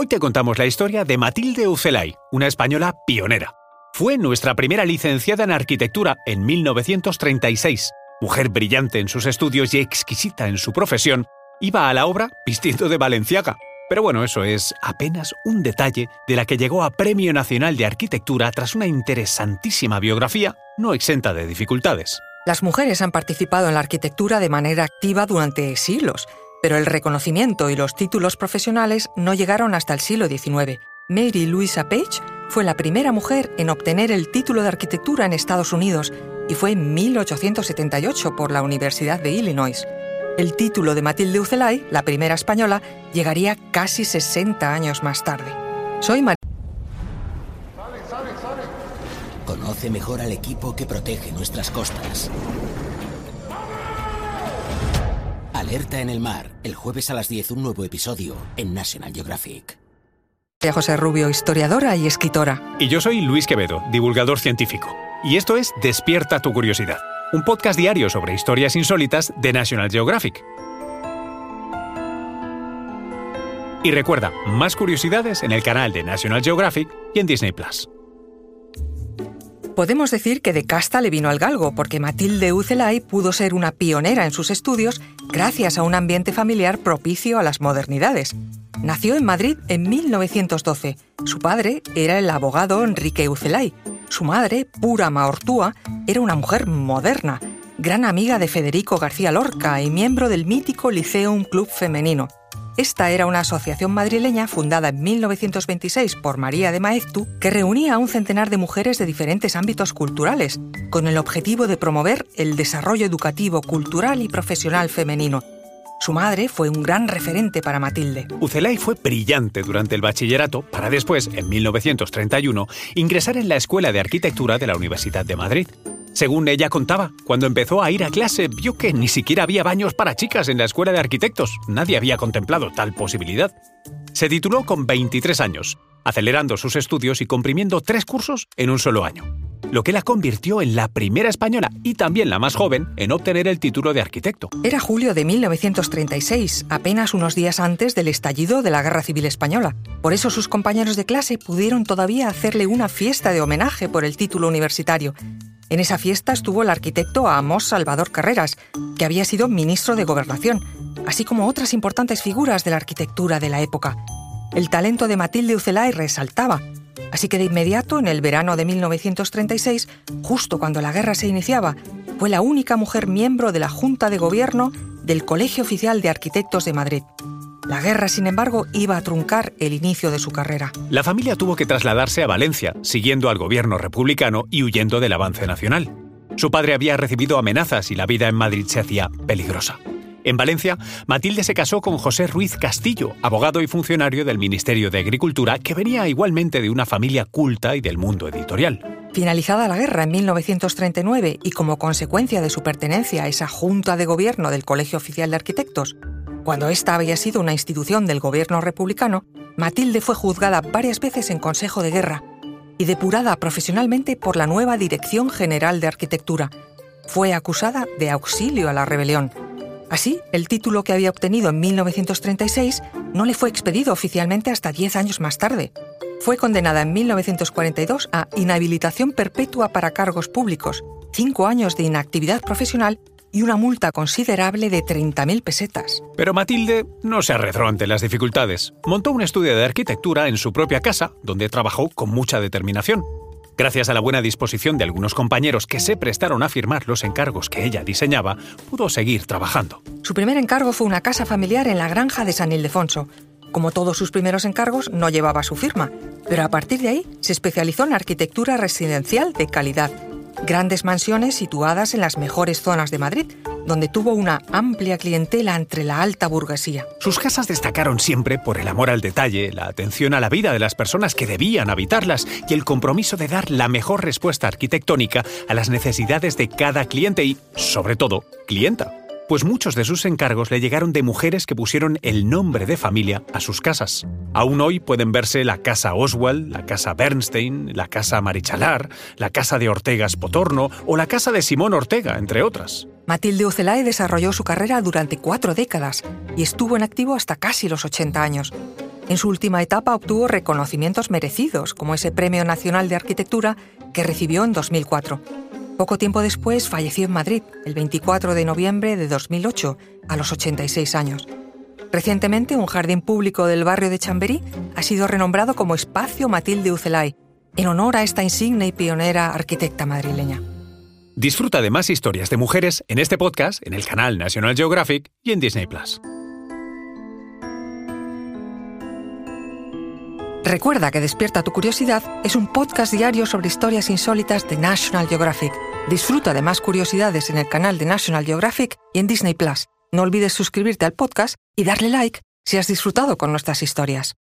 Hoy te contamos la historia de Matilde Ucelay, una española pionera. Fue nuestra primera licenciada en arquitectura en 1936. Mujer brillante en sus estudios y exquisita en su profesión, iba a la obra vistiendo de valenciaga. Pero bueno, eso es apenas un detalle de la que llegó a Premio Nacional de Arquitectura tras una interesantísima biografía no exenta de dificultades. Las mujeres han participado en la arquitectura de manera activa durante siglos, pero el reconocimiento y los títulos profesionales no llegaron hasta el siglo XIX. Mary Louisa Page fue la primera mujer en obtener el título de arquitectura en Estados Unidos y fue en 1878 por la Universidad de Illinois. El título de Matilde Ucelay, la primera española, llegaría casi 60 años más tarde. Soy María. Conoce mejor al equipo que protege nuestras costas. Alerta en el mar. El jueves a las 10 un nuevo episodio en National Geographic. Soy José Rubio, historiadora y escritora. Y yo soy Luis Quevedo, divulgador científico. Y esto es Despierta tu curiosidad, un podcast diario sobre historias insólitas de National Geographic. Y recuerda, más curiosidades en el canal de National Geographic y en Disney Plus. Podemos decir que de casta le vino al galgo, porque Matilde Ucelay pudo ser una pionera en sus estudios gracias a un ambiente familiar propicio a las modernidades. Nació en Madrid en 1912. Su padre era el abogado Enrique Ucelay. Su madre, Pura Maortúa, era una mujer moderna, gran amiga de Federico García Lorca y miembro del mítico Liceum Club Femenino. Esta era una asociación madrileña fundada en 1926 por María de Maeztu que reunía a un centenar de mujeres de diferentes ámbitos culturales, con el objetivo de promover el desarrollo educativo, cultural y profesional femenino. Su madre fue un gran referente para Matilde. Ucelay fue brillante durante el bachillerato para después, en 1931, ingresar en la Escuela de Arquitectura de la Universidad de Madrid. Según ella contaba, cuando empezó a ir a clase vio que ni siquiera había baños para chicas en la escuela de arquitectos. Nadie había contemplado tal posibilidad. Se tituló con 23 años, acelerando sus estudios y comprimiendo tres cursos en un solo año, lo que la convirtió en la primera española y también la más joven en obtener el título de arquitecto. Era julio de 1936, apenas unos días antes del estallido de la Guerra Civil Española. Por eso sus compañeros de clase pudieron todavía hacerle una fiesta de homenaje por el título universitario, en esa fiesta estuvo el arquitecto Amos Salvador Carreras, que había sido ministro de Gobernación, así como otras importantes figuras de la arquitectura de la época. El talento de Matilde Ucelay resaltaba, así que de inmediato, en el verano de 1936, justo cuando la guerra se iniciaba, fue la única mujer miembro de la Junta de Gobierno del Colegio Oficial de Arquitectos de Madrid. La guerra, sin embargo, iba a truncar el inicio de su carrera. La familia tuvo que trasladarse a Valencia, siguiendo al gobierno republicano y huyendo del avance nacional. Su padre había recibido amenazas y la vida en Madrid se hacía peligrosa. En Valencia, Matilde se casó con José Ruiz Castillo, abogado y funcionario del Ministerio de Agricultura, que venía igualmente de una familia culta y del mundo editorial. Finalizada la guerra en 1939 y como consecuencia de su pertenencia a esa Junta de Gobierno del Colegio Oficial de Arquitectos, cuando esta había sido una institución del gobierno republicano, Matilde fue juzgada varias veces en Consejo de Guerra y depurada profesionalmente por la nueva Dirección General de Arquitectura. Fue acusada de auxilio a la rebelión. Así, el título que había obtenido en 1936 no le fue expedido oficialmente hasta 10 años más tarde. Fue condenada en 1942 a inhabilitación perpetua para cargos públicos, cinco años de inactividad profesional y una multa considerable de 30.000 pesetas. Pero Matilde no se arredró ante las dificultades. Montó un estudio de arquitectura en su propia casa, donde trabajó con mucha determinación. Gracias a la buena disposición de algunos compañeros que se prestaron a firmar los encargos que ella diseñaba, pudo seguir trabajando. Su primer encargo fue una casa familiar en la granja de San Ildefonso. Como todos sus primeros encargos, no llevaba su firma, pero a partir de ahí se especializó en arquitectura residencial de calidad grandes mansiones situadas en las mejores zonas de Madrid, donde tuvo una amplia clientela entre la alta burguesía. Sus casas destacaron siempre por el amor al detalle, la atención a la vida de las personas que debían habitarlas y el compromiso de dar la mejor respuesta arquitectónica a las necesidades de cada cliente y, sobre todo, clienta pues muchos de sus encargos le llegaron de mujeres que pusieron el nombre de familia a sus casas. Aún hoy pueden verse la casa Oswald, la casa Bernstein, la casa Marichalar, la casa de Ortegas Potorno o la casa de Simón Ortega, entre otras. Matilde Ucelay desarrolló su carrera durante cuatro décadas y estuvo en activo hasta casi los 80 años. En su última etapa obtuvo reconocimientos merecidos, como ese Premio Nacional de Arquitectura que recibió en 2004. Poco tiempo después falleció en Madrid, el 24 de noviembre de 2008, a los 86 años. Recientemente, un jardín público del barrio de Chamberí ha sido renombrado como Espacio Matilde Ucelay, en honor a esta insigne y pionera arquitecta madrileña. Disfruta de más historias de mujeres en este podcast, en el canal National Geographic y en Disney Plus. Recuerda que Despierta tu Curiosidad es un podcast diario sobre historias insólitas de National Geographic. Disfruta de más curiosidades en el canal de National Geographic y en Disney Plus. No olvides suscribirte al podcast y darle like si has disfrutado con nuestras historias.